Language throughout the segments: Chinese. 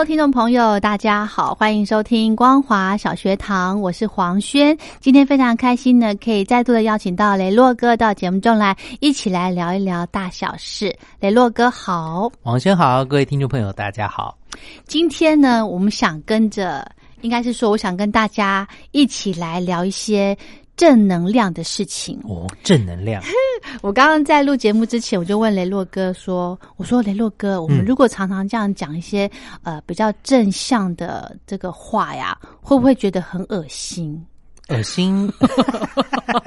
Hello，听众朋友，大家好，欢迎收听光华小学堂，我是黄轩。今天非常开心呢，可以再度的邀请到雷洛哥到节目中来，一起来聊一聊大小事。雷洛哥好，黄轩好，各位听众朋友大家好。今天呢，我们想跟着，应该是说，我想跟大家一起来聊一些。正能量的事情哦，正能量。我刚刚在录节目之前，我就问雷洛哥说：“我说雷洛哥，我们如果常常这样讲一些呃比较正向的这个话呀，会不会觉得很恶心？恶心？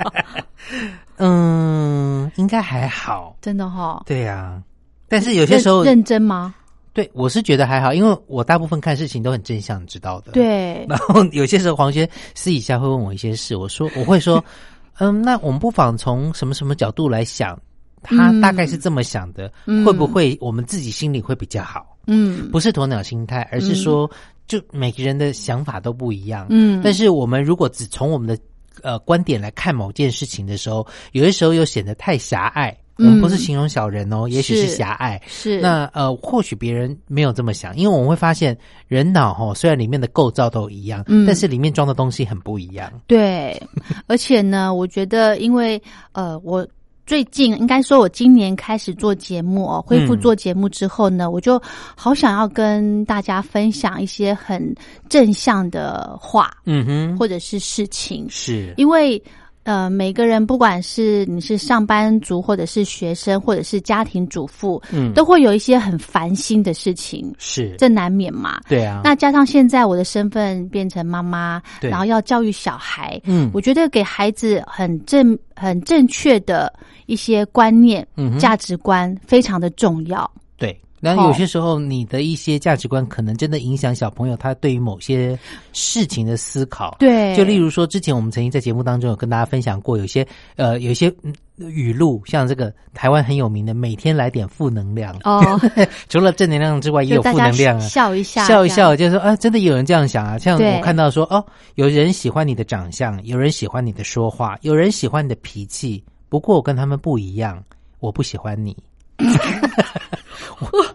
嗯，应该还好。真的哈？对呀，但是有些时候认真吗？”对，我是觉得还好，因为我大部分看事情都很正向，知道的。对。然后有些时候黄轩私底下会问我一些事，我说我会说，嗯，那我们不妨从什么什么角度来想，他大概是这么想的，会不会我们自己心里会比较好？嗯，不是鸵鸟心态，而是说，就每个人的想法都不一样。嗯。但是我们如果只从我们的呃观点来看某件事情的时候，有些时候又显得太狭隘。嗯，不是形容小人哦，也许是狭隘。是那呃，或许别人没有这么想，因为我们会发现人脑哈，虽然里面的构造都一样，嗯，但是里面装的东西很不一样。对，而且呢，我觉得，因为呃，我最近应该说，我今年开始做节目哦，恢复做节目之后呢，我就好想要跟大家分享一些很正向的话，嗯哼，或者是事情，是因为。呃，每个人不管是你是上班族，或者是学生，或者是家庭主妇，嗯，都会有一些很烦心的事情，是这难免嘛？对啊。那加上现在我的身份变成妈妈，然后要教育小孩，嗯，我觉得给孩子很正、很正确的一些观念、嗯价值观非常的重要。那有些时候，你的一些价值观可能真的影响小朋友他对于某些事情的思考。对，就例如说，之前我们曾经在节目当中有跟大家分享过，有些呃，有些语录，像这个台湾很有名的“每天来点负能量”。哦，除了正能量之外，也有负能量啊。笑一笑，笑一笑，就是说啊，真的有人这样想啊。像我看到说，哦，有人喜欢你的长相，有人喜欢你的说话，有人喜欢你的脾气。不过我跟他们不一样，我不喜欢你。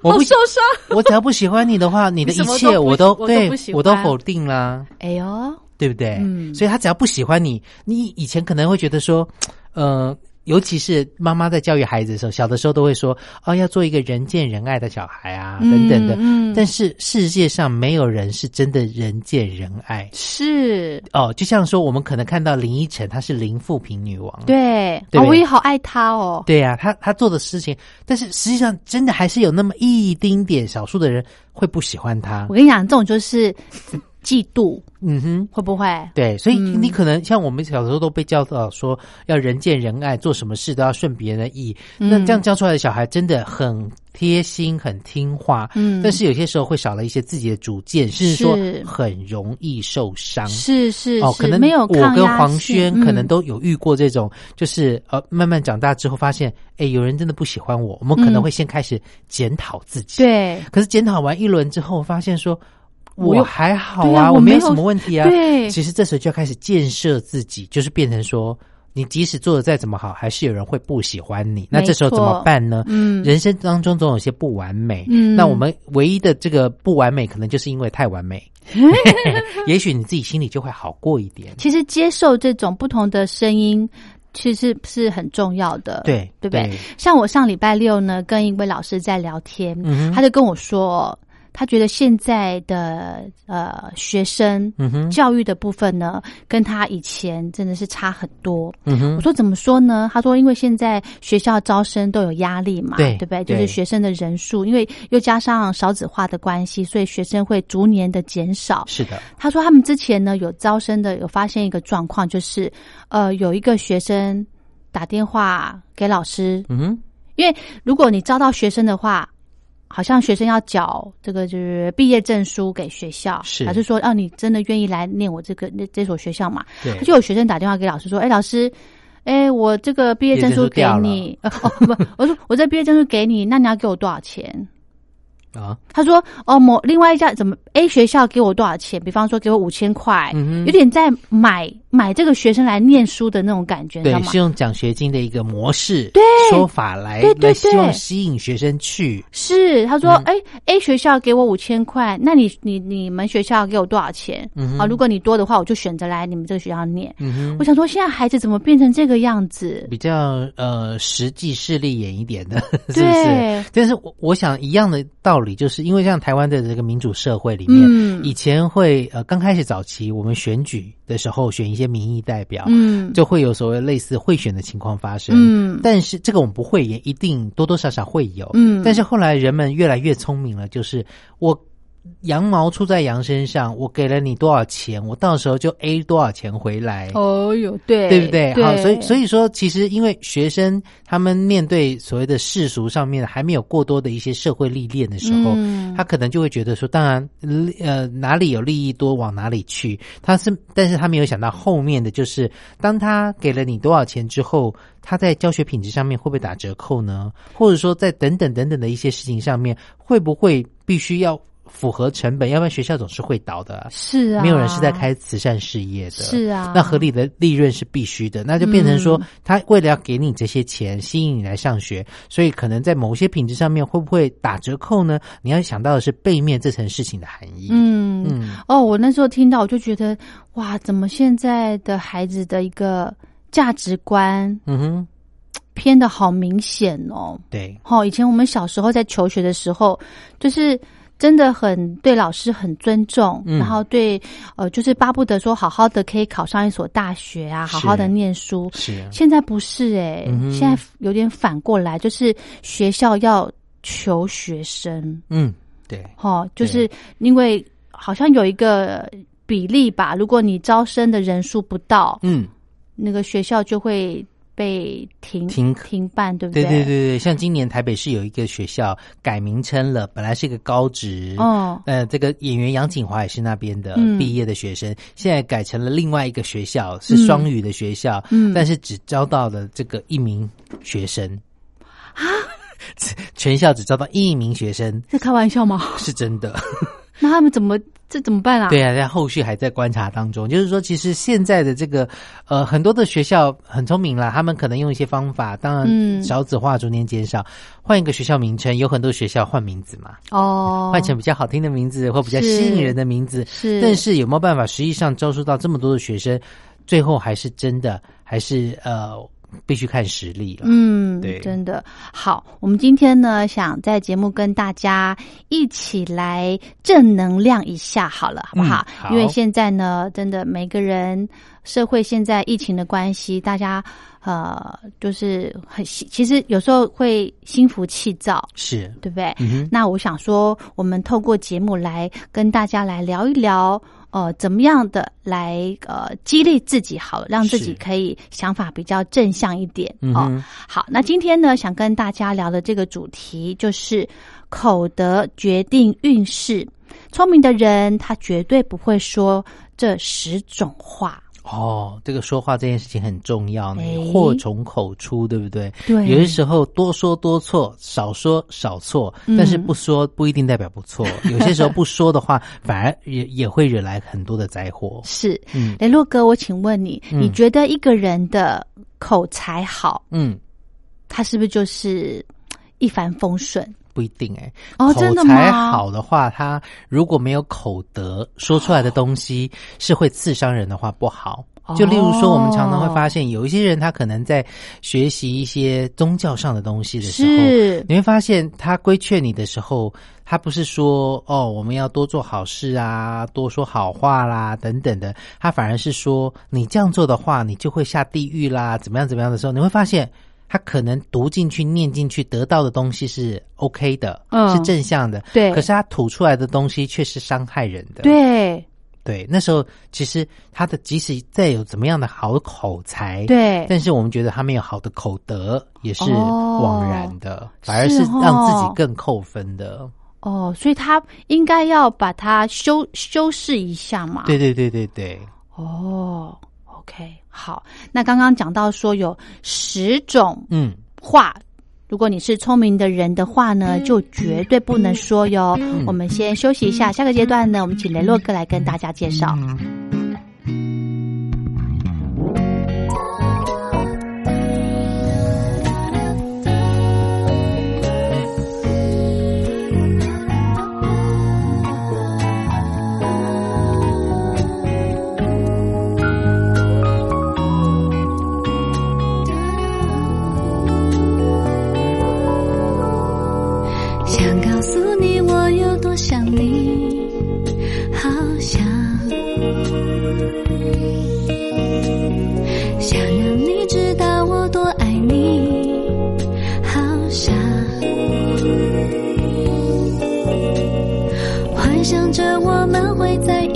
我不受伤，我只要不喜欢你的话，你的一切我都对我都否定啦。哎呦，对不对？嗯，所以他只要不喜欢你，你以前可能会觉得说，呃。尤其是妈妈在教育孩子的时候，小的时候都会说：“哦，要做一个人见人爱的小孩啊，等等的。”但是世界上没有人是真的人见人爱。是哦，就像说我们可能看到林依晨，她是零富平女王，对，我也好爱她哦。对呀，她她做的事情，但是实际上真的还是有那么一丁点少数的人会不喜欢她。我跟你讲，这种就是。嫉妒，嗯哼，会不会？对，所以你可能像我们小时候都被教导说要人见人爱，做什么事都要顺别人的意。那这样教出来的小孩真的很贴心、很听话。嗯，但是有些时候会少了一些自己的主见，甚至说很容易受伤。是是哦，可能没有我跟黄轩可能都有遇过这种，就是呃，慢慢长大之后发现，哎，有人真的不喜欢我，我们可能会先开始检讨自己。对，可是检讨完一轮之后，发现说。我还好啊，我没有什么问题啊。对，其实这时候就要开始建设自己，就是变成说，你即使做的再怎么好，还是有人会不喜欢你。那这时候怎么办呢？嗯，人生当中总有些不完美。嗯，那我们唯一的这个不完美，可能就是因为太完美。也许你自己心里就会好过一点。其实接受这种不同的声音，其实是很重要的。对，对不对？像我上礼拜六呢，跟一位老师在聊天，他就跟我说。他觉得现在的呃学生嗯哼，教育的部分呢，跟他以前真的是差很多。嗯哼我，说怎么说呢？他说，因为现在学校招生都有压力嘛，对不对？对就是学生的人数，因为又加上少子化的关系，所以学生会逐年的减少。是的，他说他们之前呢有招生的，有发现一个状况，就是呃有一个学生打电话给老师，嗯哼，因为如果你招到学生的话。好像学生要缴这个就是毕业证书给学校，是还是说，哦，你真的愿意来念我这个那这所学校嘛？对，就有学生打电话给老师说：“哎，老师，哎，我这个毕业证书给你，呃哦不，我说我这毕业证书给你，那你要给我多少钱？”啊，他说：“哦，某另外一家怎么 A 学校给我多少钱？比方说给我五千块，有点在买买这个学生来念书的那种感觉，对，吗是？用奖学金的一个模式、对说法来对对来希望对吸引学生去。是，他说，嗯哎、a 学校给我五千块，那你你你们学校给我多少钱？嗯哼啊，如果你多的话，我就选择来你们这个学校念。嗯哼，我想说，现在孩子怎么变成这个样子？比较呃实际势利眼一点的，是不是？对，但是我我想一样的道理，就是因为像台湾的这个民主社会里面，嗯以前会呃刚开始早期我们选举的时候选一些民意代表，嗯，就会有所谓类似贿选的情况发生。嗯但是这个我们不会，也一定多多少少会有。嗯但是后来人们越来越聪明了，就是我羊毛出在羊身上，我给了你多少钱，我到时候就 A 多少钱回来。哦哟，对，对不对？好，所以所以以说，其实因为学生他们面对所谓的世俗上面还没有过多的一些社会历练的时候，嗯他可能就会觉得说，当然，呃，哪里有利益多往哪里去。他是，但是他没有想到后面的就是，当他给了你多少钱之后，他在教学品质上面会不会打折扣呢？或者说，在等等等等的一些事情上面，会不会必须要符合成本？要不然学校总是会倒的。是啊，没有人是在开慈善事业的，是啊那合理的利润是必须的，那就变成说嗯，他为了要给你这些钱，吸引你来上学，所以可能在某些品质上面会不会打折扣呢？你要想到的是背面这层事情的含义。嗯嗯哦，我那时候听到，我就觉得哇，怎么现在的孩子的一个价值观嗯哼，偏的好明显哦。对，哦，以前我们小时候在求学的时候，就是真的很对老师很尊重，嗯。然后对呃，就是巴不得说好好的可以考上一所大学啊，好好的念书。是，现在不是诶、嗯现在有点反过来，就是学校要求学生，嗯，对，哦，就是因为好像有一个比例吧，如果你招生的人数不到，嗯，那个学校就会被停停停办，对不对对？对对对，像今年台北市有一个学校改名称了，本来是一个高职，哦，呃，这个演员杨景华也是那边的嗯。毕业的学生，现在改成了另外一个学校，是双语的学校，嗯。但是只招到了这个一名学生。啊，全校只招到一名学生，在开玩笑吗？是真的。那他们怎么这怎么办啊？对啊，在后续还在观察当中。就是说，其实现在的这个呃，很多的学校很聪明啦，他们可能用一些方法，当嗯然少子化逐年减少，换一个学校名称，有很多学校换名字嘛，哦，换成比较好听的名字或比较吸引人的名字。是，但是有没有办法实际上招收到这么多的学生？最后还是真的还是呃，必须看实力了。嗯，对真的好。我们今天呢，想在节目跟大家一起来正能量一下，好了，好不好？嗯好因为现在呢，真的每个人社会现在疫情的关系，大家呃，就是很其实有时候会心浮气躁，是，对不对？那我想说，我们透过节目来跟大家来聊一聊，呃，怎么样的来呃激励自己，好了，让自己可以想法比较正向一点哦。嗯，好，那今天呢，想跟大家聊的这个主题就是口德决定运势。聪明的人，他绝对不会说这十种话。哦，这个说话这件事情很重要呢哎，祸从口出，对不对？对有些时候多说多错，少说少错，嗯但是不说不一定代表不错。有些时候不说的话，反而也也会惹来很多的灾祸。是，嗯雷洛哥，我请问你，嗯你觉得一个人的口才好，嗯，他是不是就是一帆风顺？不一定哎、哦真的吗才好的话，他如果没有口德，说出来的东西是会刺伤人的话，不好。就例如说，我们常常会哦发现，有一些人他可能在学习一些宗教上的东西的时候，你会发现他规劝你的时候，他不是说哦我们要多做好事啊，多说好话啦等等的，他反而是说你这样做的话，你就会下地狱啦，怎么样怎么样的时候，你会发现。他可能读进去、念进去，得到的东西是 OK 的，嗯是正向的。对可是他吐出来的东西却是伤害人的。对对，那时候其实他的即使再有怎么样的好口才，，对，但是我们觉得他没有好的口德，也是哦枉然的，反而是让自己更扣分的。哦，所以他应该要把它修修饰一下嘛。对对对对对，哦，OK，好。那刚刚讲到说有十种嗯，话，如果你是聪明的人的话呢，就绝对不能说哟。我们先休息一下，下个阶段呢，我们请雷洛哥来跟大家介绍。会在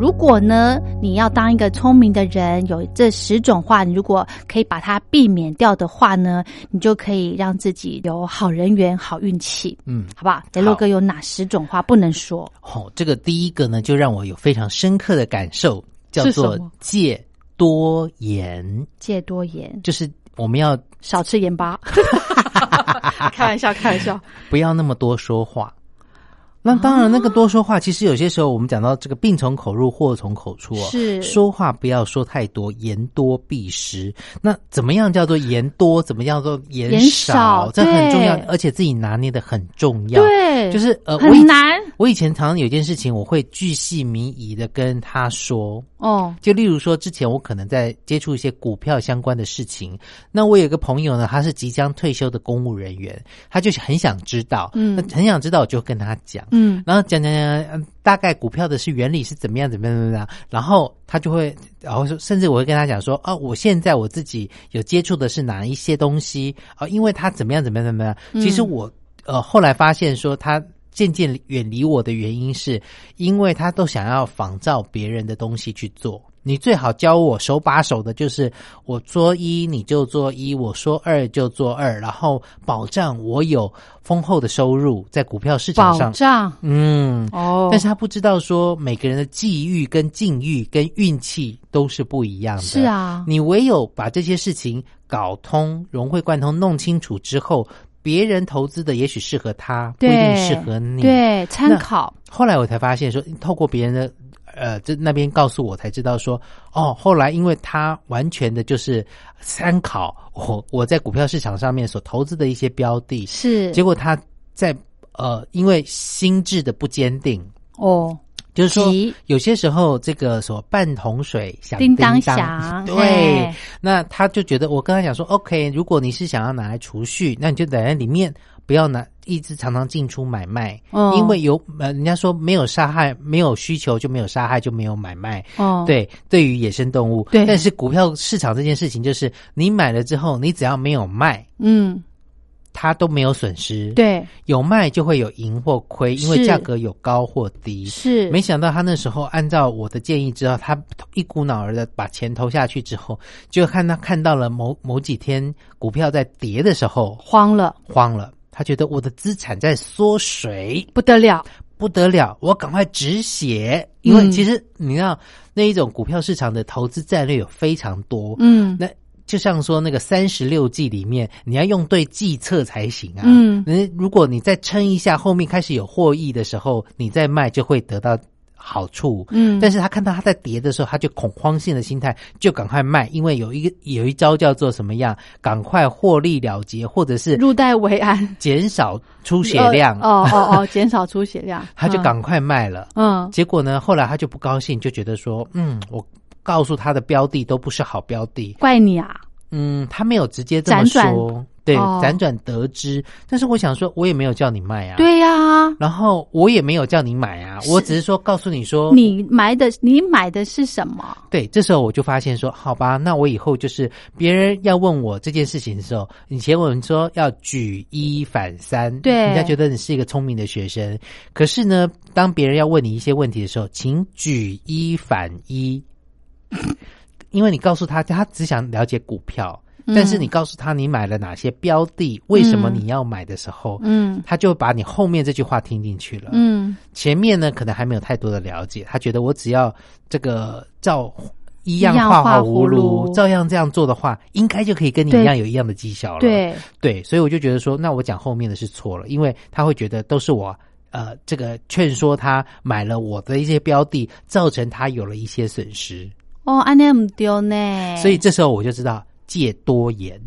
如果呢，你要当一个聪明的人，有这十种话，你如果可以把它避免掉的话呢，你就可以让自己有好人缘、好运气，嗯，好不好？雷洛哥有哪十种话不能说？哦，这个第一个呢，就让我有非常深刻的感受，叫做戒多言，戒多言，就是我们要少吃盐巴。开玩笑，开玩笑。不要那么多说话。那当然，那个多说话，其实有些时候我们讲到这个病从口入，祸从口出哦。是说话不要说太多，言多必失。那怎么样叫做言多？怎么样叫做言言少这很重要，而且自己拿捏的很重要。，对，就是呃，很难我以前常常有件事情，我会巨细靡遗的跟他说。哦。就例如说，之前我可能在接触一些股票相关的事情，那我有一个朋友呢，他是即将退休的公务人员，他就是很想知道，嗯那很想知道，我就跟他讲，嗯然后讲讲讲大概股票的是原理是怎么样怎么样怎么样，然后他就会，然后说，甚至我会跟他讲说，哦，我现在我自己有接触的是哪一些东西，啊，因为他怎么样怎么样怎么样，嗯其实我呃后来发现说他。渐渐远离我的原因是，因为他都想要仿照别人的东西去做。你最好教我手把手的，就是我说一你就做一，我说二就做二，然后保障我有丰厚的收入在股票市场保上。障嗯，哦，但是他不知道说每个人的际遇跟境遇跟运气都是不一样的。是，啊，你唯有把这些事情搞通、融会贯通、弄清楚之后，别人投资的也许适合他，不一定对适合你。。对参考后来我才发现说，透过别人的呃，这那边告诉我才知道说，哦，后来因为他完全的就是参考我我在股票市场上面所投资的一些标的，是结果他在呃，因为心智的不坚定，哦，就是说有些时候这个什么半桶水响叮当当响 对，那他就觉得我跟他讲说，OK，如果你是想要拿来储蓄，那你就在里面不要拿一直常常进出买卖，哦。因为有呃，人家说没有杀害，没有需求就没有杀害，就没有买卖。哦，对，对于野生动物，对。但是股票市场这件事情，就是你买了之后，你只要没有卖，嗯，它都没有损失。，对，有卖就会有赢或亏，因为是价格有高或低。是没想到他那时候按照我的建议之后，他一股脑儿的把钱投下去之后，就看他看到了某某几天股票在跌的时候，慌了，慌了。他觉得我的资产在缩水，不得了，不得了，我赶快止血。因为嗯其实你知道，那一种股票市场的投资战略有非常多。嗯那就像说那个三十六计里面，你要用对计策才行啊。嗯。那如果你再撑一下，后面开始有获益的时候，你再卖就会得到好处。嗯，但是他看到他在跌的时候，他就恐慌性的心态，就赶快卖，因为有一个有一招叫做什么样，赶快获利了结，或者是入袋为安，减少出血量，呃哦哦哦，减少出血量，他就赶快卖了。嗯，结果呢，后来他就不高兴，就觉得说，嗯，我告诉他的标的都不是好标的，怪你啊，嗯，他没有直接这么说，对，哦。辗转得知。但是我想说，我也没有叫你卖啊，，对呀，然后我也没有叫你买啊，我只是说告诉你说，你买的你买的是什么？对，这时候我就发现说，好吧，那我以后就是别人要问我这件事情的时候，以前我们说要举一反三，对。人家觉得你是一个聪明的学生。可是呢，当别人要问你一些问题的时候，请举一反一，因为你告诉他，他只想了解股票，嗯但是你告诉他你买了哪些标的，为什么你要买的时候，嗯他就把你后面这句话听进去了。嗯，前面呢可能还没有太多的了解，他觉得我只要这个照一样画葫画葫芦照样这样做的话，应该就可以跟你一样有一样的绩效了。对，对，所以我就觉得说，那我讲后面的是错了，因为他会觉得都是我。呃，这个劝说他买了我的一些标的，造成他有了一些损失，哦，安尼唔丢呢，所以这时候我就知道戒多言，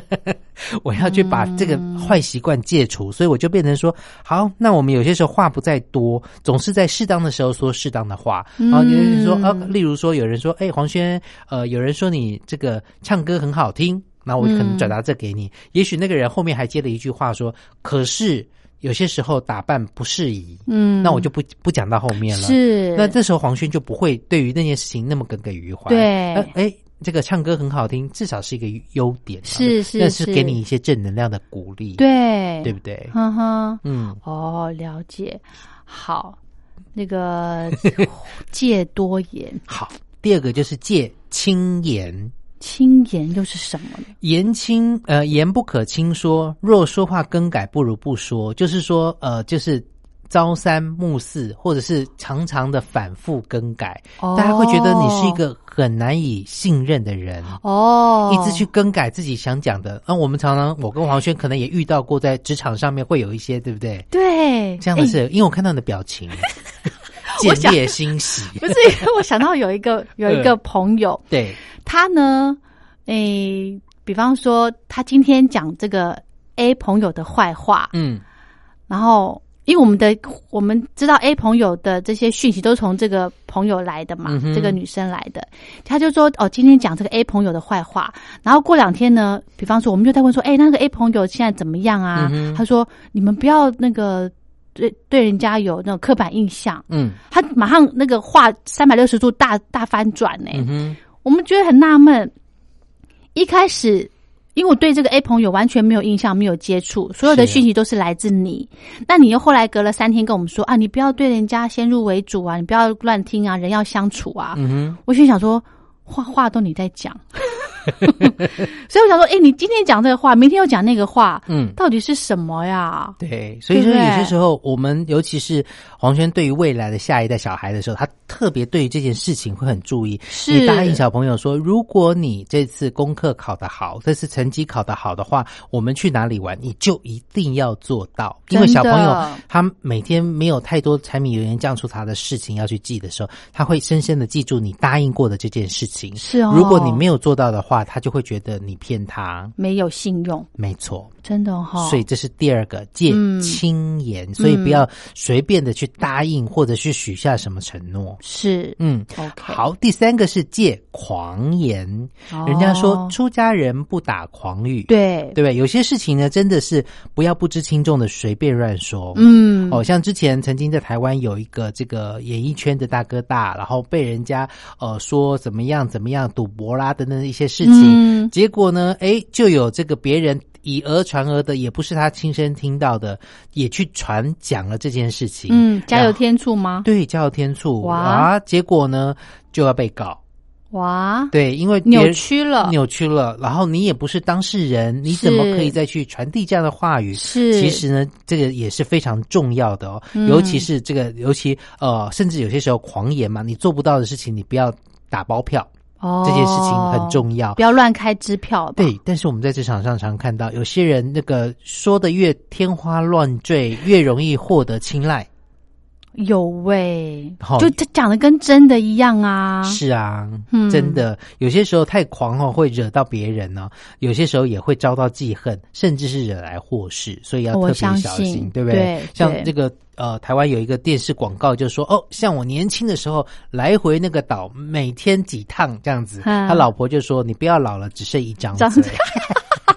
我要去把这个坏习惯戒除，所以我就变成说，好，那我们有些时候话不在多，总是在适当的时候说适当的话。然后有人说，呃，例如说有人说，哎，黄轩，呃，有人说你这个唱歌很好听，那我可能转达这给你，也许那个人后面还接了一句话说，可是有些时候打扮不适宜，嗯，那我就不不讲到后面了。是。那这时候黄轩就不会对于那件事情那么耿耿于怀。对。呃哎，这个唱歌很好听，至少是一个优点嘛，是是那是是。给你一些正能量的鼓励，对。对不对？哼哼，嗯，哦，了解，好，那个戒多言，好。第二个就是戒轻言，轻言又是什么呢？言轻呃言不可轻说，若说话更改，不如不说。就是说呃，就是朝三暮四，或者是常常的反复更改，哦大家会觉得你是一个很很难以信任的人。哦，一直去更改自己想讲的，那、我们常常，我跟黄轩可能也遇到过，在职场上面会有一些，对不对？对这样的事，因为我看到你的表情，见猎欣喜，不是，我想到有一个 有一个朋友，对，他呢，诶，比方说他今天讲这个 A 朋友的坏话，嗯，然后因为我们的我们知道 A 朋友的这些讯息都从这个朋友来的嘛，嗯这个女生来的，他就说哦，今天讲这个 A 朋友的坏话，然后过两天呢，比方说我们就在问说，哎，那个 A 朋友现在怎么样啊？嗯他说你们不要那个对对人家有那种刻板印象，嗯他马上那个话三百六十度大大翻转呢、嗯，我们觉得很纳闷。一开始，因为我对这个 A 朋友完全没有印象，没有接触，所有的讯息都是来自你。那你又后来隔了三天跟我们说啊，你不要对人家先入为主啊，你不要乱听啊，人要相处啊。嗯哼，我心想说，话话都你在讲，所以我想说，哎、你今天讲这个话，明天又讲那个话，嗯。到底是什么呀？对，所以说有些时候，我们尤其是黄轩对于未来的下一代小孩的时候，他特别对于这件事情会很注意。是你答应小朋友说，如果你这次功课考得好，这次成绩考得好的话，我们去哪里玩，你就一定要做到。因为小朋友他每天没有太多柴米油盐酱醋茶的事情要去记的时候，他会深深的记住你答应过的这件事情。是哦，如果你没有做到的话，他就会觉得你骗他。没有信用，没错，真的哈、所以这是第二个戒嗯。轻言，所以不要随便的去答应或者是许下什么承诺。是。嗯好，第三个是戒狂言。哦。人家说出家人不打诳语，对。对不对？有些事情呢，真的是不要不知轻重的随便乱说。嗯。哦，像之前曾经在台湾有一个这个演艺圈的大哥大，然后被人家呃说怎么样怎么样赌博啦等等一些事情，嗯。结果呢，哎，就有这个别人以讹传讹的，也不是他亲身听到的，也去传讲了这件事情。嗯，加油然后添醋吗？对，加油添醋哇啊！结果呢就要被告。哇，对，因为扭曲了，扭曲了，然后你也不是当事人，你怎么可以再去传递这样的话语？是其实呢，这个也是非常重要的哦，嗯尤其是这个，尤其呃，甚至有些时候狂言嘛，你做不到的事情，你不要打包票，哦这件事情很重要不。要乱开支票。对，但是我们在职场上常看到有些人那个说的越天花乱坠，越容易获得青睐。有喂好，就他讲的跟真的一样啊。是啊，嗯。真的，有些时候太狂哦，会惹到别人呢、有些时候也会遭到记恨，甚至是惹来祸事，所以要特别小心，信。对不对？像这个呃，台湾有一个电视广告，就说哦，像我年轻的时候来回那个岛，每天几趟这样子，嗯。他老婆就说你不要老了，只剩一张张嘴。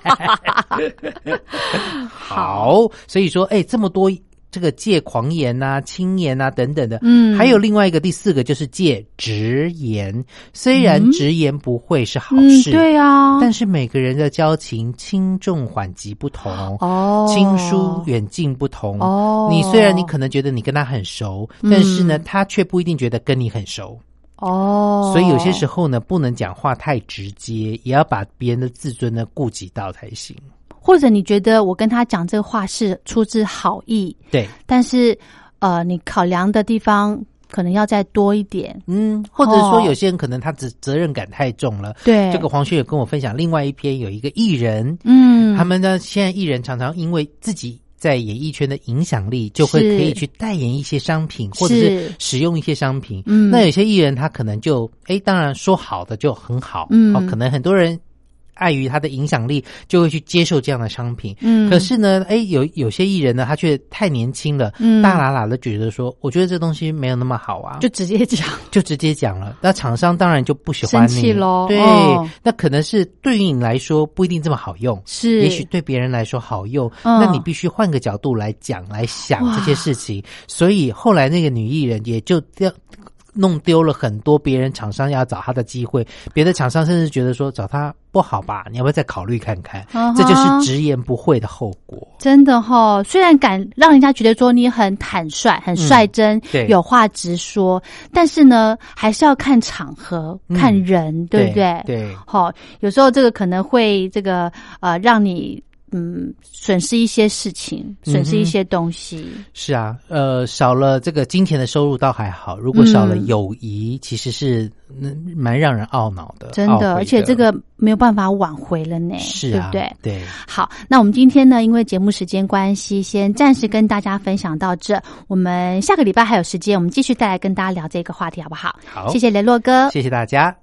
好，所以说，哎，这么多这个戒狂言呐、轻言呐、等等的，嗯还有另外一个第四个就是戒直言。虽然直言不讳是好嗯，事，对啊，但是每个人的交情轻重缓急不同。哦，亲疏远近不同哦你虽然你可能觉得你跟他很熟，嗯但是呢，他却不一定觉得跟你很熟。哦，所以有些时候呢，不能讲话太直接，也要把别人的自尊呢顾及到才行。或者你觉得我跟他讲这个话是出自好意，对，但是呃，你考量的地方可能要再多一点。嗯，或者说哦有些人可能他责责任感太重了。对，这个黄轩有跟我分享另外一篇，有一个艺人，嗯，他们呢现在艺人常常因为自己。在演艺圈的影响力，就会可以去代言一些商品，或者是是使用一些商品。嗯那有些艺人他可能就，哎，当然说好的就很好，嗯哦，可能很多人碍于他的影响力，就会去接受这样的商品。嗯，可是呢，哎，有有些艺人呢，他却太年轻了，嗯大喇喇的觉得说，我觉得这东西没有那么好啊，就直接讲，就直接讲了。那厂商当然就不喜欢你喽对，哦那可能是对于你来说不一定这么好用，是也许对别人来说好用，嗯那你必须换个角度来讲来想这些事情。所以后来那个女艺人也就掉。弄丢了很多别人厂商要找他的机会，别的厂商甚至觉得说找他不好吧，你要不要再考虑看看？这就是直言不讳的后果。真的哈、虽然敢让人家觉得说你很坦率、很率真，嗯对有话直说，但是呢，还是要看场合、嗯看人，对不对？对，好、有时候这个可能会这个呃，让你嗯损失一些事情，损失一些东西。是啊，呃，少了这个金钱的收入倒还好，如果少了嗯友谊，其实是嗯蛮让人懊恼的。真的，而且这个没有办法挽回了呢，是啊，对不对？对，好，那我们今天呢，因为节目时间关系，先暂时跟大家分享到这。我们下个礼拜还有时间，我们继续再来跟大家聊这个话题，好不好？好，谢谢雷洛哥。谢谢大家。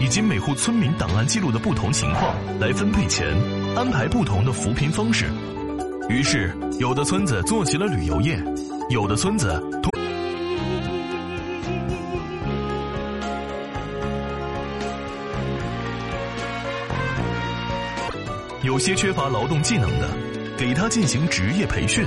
以及每户村民档案记录的不同情况来分配钱，安排不同的扶贫方式。于是，有的村子做起了旅游业，有的村子通。有些缺乏劳动技能的，给他进行职业培训。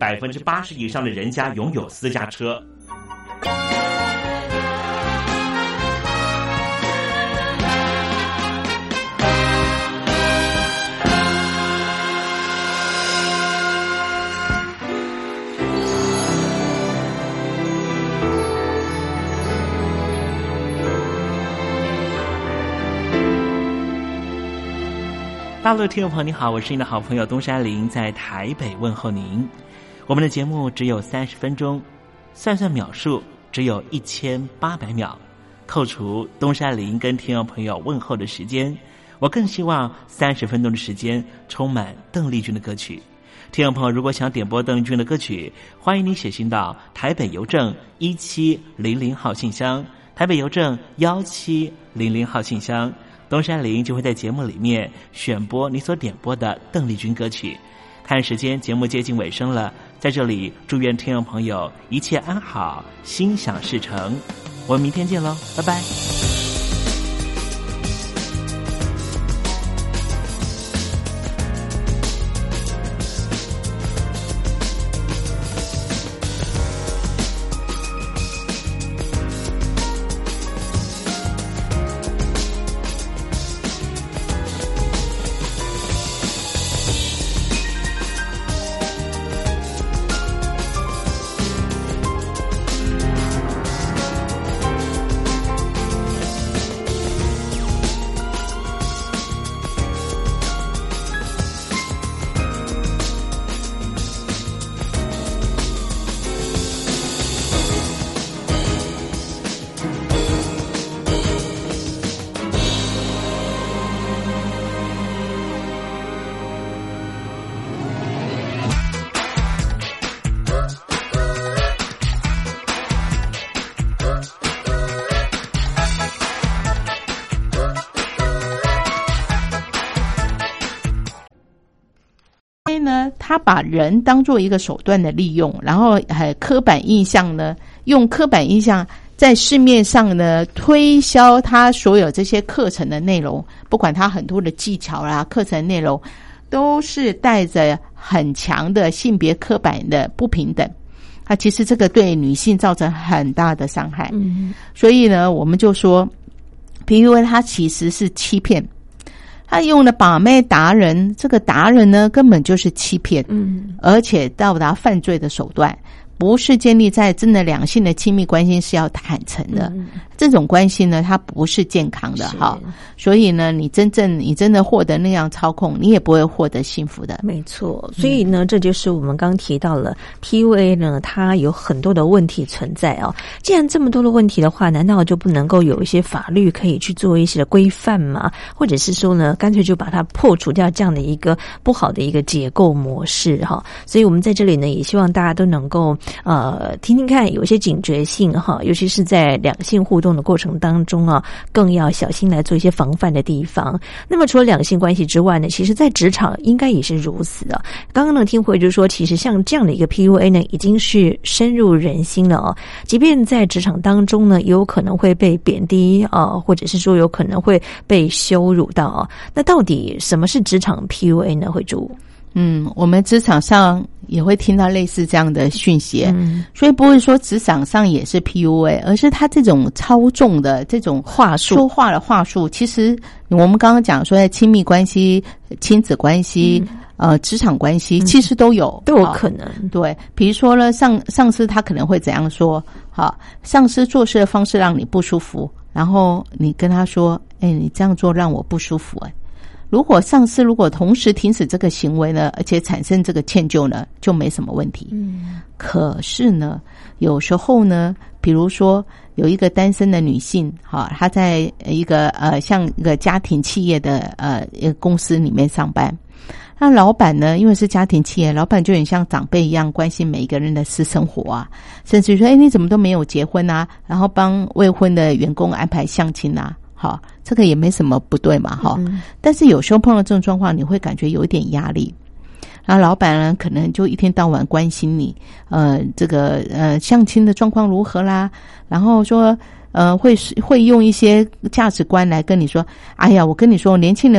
百分之八十以上的人家拥有私家车。大陆的听众朋友，你好，我是你的好朋友东山林，在台北问候您。我们的节目只有三十分钟，算算秒数只有一千八百秒，扣除东山林跟听众朋友问候的时间，我更希望三十分钟的时间充满邓丽君的歌曲。听众朋友，如果想点播邓丽君的歌曲，欢迎你写信到台北邮政一七零零号信箱，台北邮政幺七零零号信箱。东山林就会在节目里面选播你所点播的邓丽君歌曲。看时间，节目接近尾声了，在这里祝愿听众朋友一切安好，心想事成。我们明天见喽，拜拜。把人当做一个手段的利用，然后还刻板印象呢，用刻板印象在市面上呢推销他所有这些课程的内容，不管他很多的技巧啦、课程内容，都是带着很强的性别刻板的不平等。啊，其实这个对女性造成很大的伤害。嗯所以呢，我们就说，PUA 它其实是欺骗，他用了把妹达人，这个达人呢根本就是欺骗，嗯。而且到达犯罪的手段，不是建立在真的两性的亲密关系是要坦诚的，嗯这种关系呢，它不是健康的哈。所以呢，你真正你真的获得那样操控，你也不会获得幸福的。没错，所以呢，这就是我们刚提到了 PUA 呢，它有很多的问题存在哦。既然这么多的问题的话，难道就不能够有一些法律可以去做一些的规范吗？或者是说呢，干脆就把它破除掉这样的一个不好的一个结构模式哈？所以我们在这里呢，也希望大家都能够呃听听看，有些警觉性哈，尤其是在两性互动的过程当中啊，更要小心来做一些防范的地方。那么除了两性关系之外呢，其实在职场应该也是如此的。刚刚呢听回就是说，其实像这样的一个 PUA 呢，已经是深入人心了哦。即便在职场当中呢，也有可能会被贬低啊、或者是说有可能会被羞辱到啊。那到底什么是职场 PUA 呢？会主嗯，我们职场上也会听到类似这样的讯息，嗯所以不会说职场上也是 PUA，而是他这种操纵的这种话术说话的话术，其实我们刚刚讲说在亲密关系、亲子关系、呃职场关系，其实都有都有啊可能。对，比如说呢，上上司他可能会怎样说？好，上司做事的方式让你不舒服，然后你跟他说：“哎，你这样做让我不舒服。”哎，如果上司如果同时停止这个行为呢，而且产生这个歉疚呢，就没什么问题。嗯可是呢，有时候呢，比如说有一个单身的女性，哈，她在一个呃像一个家庭企业的呃一个公司里面上班。那老板呢，因为是家庭企业，老板就很像长辈一样关心每一个人的私生活啊，甚至于说，哎，你怎么都没有结婚啊？然后帮未婚的员工安排相亲啊，好，这个也没什么不对嘛，哈、嗯。但是有时候碰到这种状况，你会感觉有一点压力。然后老板呢，可能就一天到晚关心你，呃，这个呃相亲的状况如何啦，然后说，呃，会会用一些价值观来跟你说，哎呀，我跟你说，年轻人